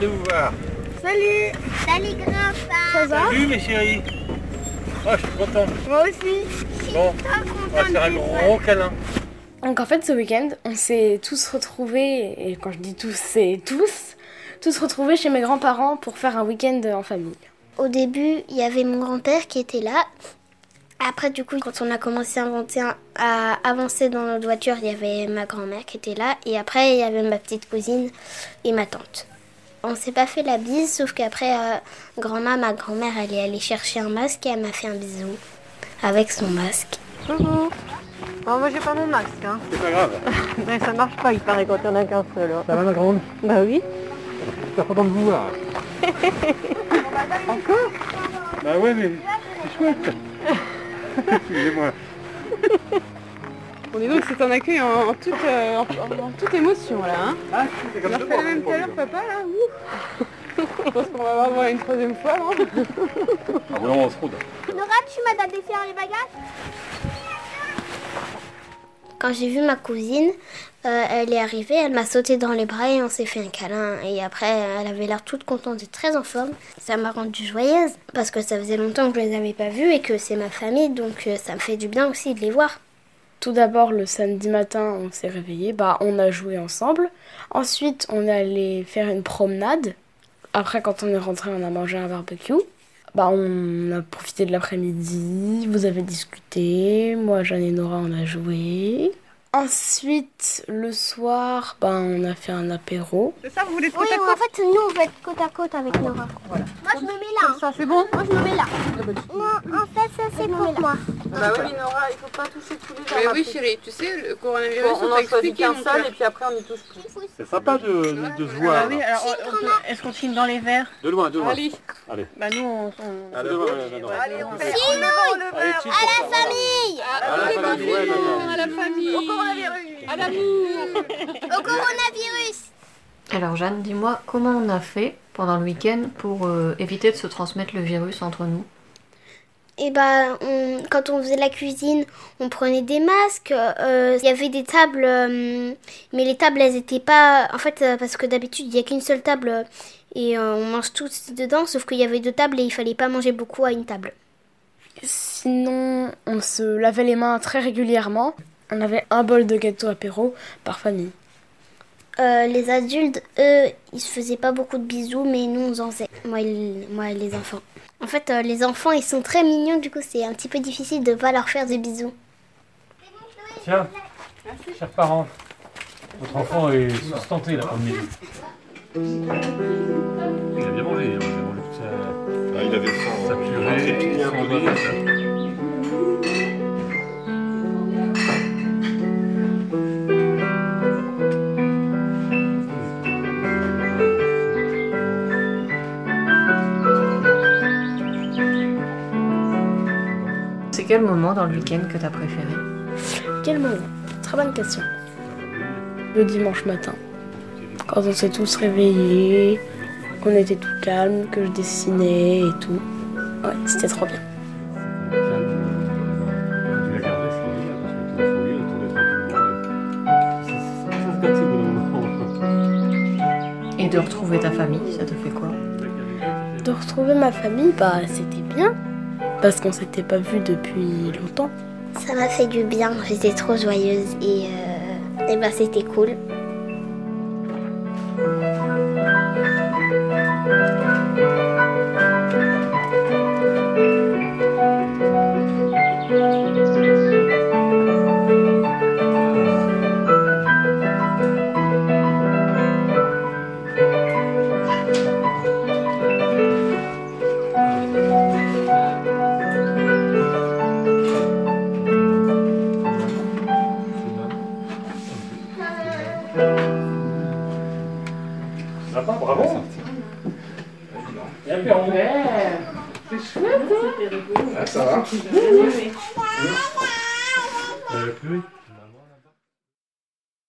de vous voir. Salut Salut grand-père. Ça va? Salut mes chéris. Oh, je suis content. Moi aussi Bon, on va faire un gros câlin. Donc en fait ce week-end, on s'est tous retrouvés, et quand je dis tous, c'est tous, tous retrouvés chez mes grands-parents pour faire un week-end en famille. Au début, il y avait mon grand-père qui était là. Après, du coup, quand on a commencé à, inventer à avancer dans notre voiture, il y avait ma grand-mère qui était là. Et après, il y avait ma petite cousine et ma tante. On s'est pas fait la bise, sauf qu'après, euh, grand-mère, ma grand-mère, elle est allée chercher un masque et elle m'a fait un bisou avec son masque. Coucou Bon, moi j'ai pas mon masque, hein. C'est pas grave. Mais ça marche pas, il paraît quand il y en a qu'un seul. hein. Ça va ma grande? Bah oui. Je suis content de vous voir. Encore? Bah ouais, mais c'est chouette. Excusez-moi. Bon, dis donc, c'est un accueil en, en toute, euh, en, toute émotion, là, hein. Ah, c'est On comme a ça. refait la même tout à l'heure, papa, là Ouf Je pense qu'on va voir une troisième fois, non Ah bon, on se roule. Nora, tu m'as donné faire les bagages? Quand j'ai vu ma cousine, euh, elle est arrivée, elle m'a sauté dans les bras et on s'est fait un câlin. Et après, elle avait l'air toute contente et très en forme. Ça m'a rendue joyeuse parce que ça faisait longtemps que je les avais pas vus et que c'est ma famille, donc euh, ça me fait du bien aussi de les voir. Tout d'abord le samedi matin, on s'est réveillé, bah on a joué ensemble. Ensuite, on est allé faire une promenade. Après, quand on est rentré, on a mangé un barbecue. Bah on a profité de l'après-midi, vous avez discuté, moi, Jeanne et Nora, on a joué. Ensuite, le soir, bah on a fait un apéro. C'est ça, vous voulez Oui, côte à en fait, nous, on va être côte à côte avec Nora. Voilà. Moi, je me mets là. hein. Ça, c'est bon Moi, je me mets là. Non, en fait, ça, c'est pour moi. Bah oui, Nora, il faut pas toucher tous les Mais oui, chérie, tu sais, le coronavirus, on, en choisit qu'un seul et puis après on y touche plus. C'est sympa de, de, de se voir. Ah oui, alors on- on est-ce qu'on filme dans les verres? De loin, de loin. Allez. Allez. Bah nous, on... on- Allez, on fait on est devant le Allez, verre chill pour ça, voilà. Famille À la famille. À la famille Au coronavirus À l'amour Au coronavirus Alors Jeanne, dis-moi comment on a fait pendant le week-end pour euh, éviter de se transmettre le virus entre nous? Et bah, on- quand on faisait la cuisine, on prenait des masques. euh, Il y avait des tables, euh, mais les tables, elles étaient pas. En fait, parce que d'habitude, il y a qu'une seule table et euh, on mange tous dedans. Sauf qu'il y avait deux tables et il fallait pas manger beaucoup à une table. Sinon, on se lavait les mains très régulièrement. On avait un bol de gâteau apéro par famille. Euh, les adultes, eux, ils se faisaient pas beaucoup de bisous, mais nous, on en faisait. Moi, et- moi et les enfants. En fait, euh, les enfants, ils sont très mignons, du coup, c'est un petit peu difficile de pas leur faire des bisous. Tiens, chers parents, votre enfant est sustenté là, comme midi. Il a bien mangé, hein, il a mangé toute sa, Ah, il avait faim. sa Il purée, un son peu riz. C'est quel moment dans le week-end que t'as préféré? Quel moment? Très bonne question. Le dimanche matin, quand on s'est tous réveillés, qu'on était tout calme, que je dessinais et tout. Ouais, c'était trop bien. Et de retrouver ta famille, ça te fait quoi? De retrouver ma famille, bah c'était bien. Parce qu'on s'était pas vu depuis longtemps. Ça m'a fait du bien, j'étais trop joyeuse et, euh, et bah, c'était cool. Bien fait, Ah, ça va. Euh, plus.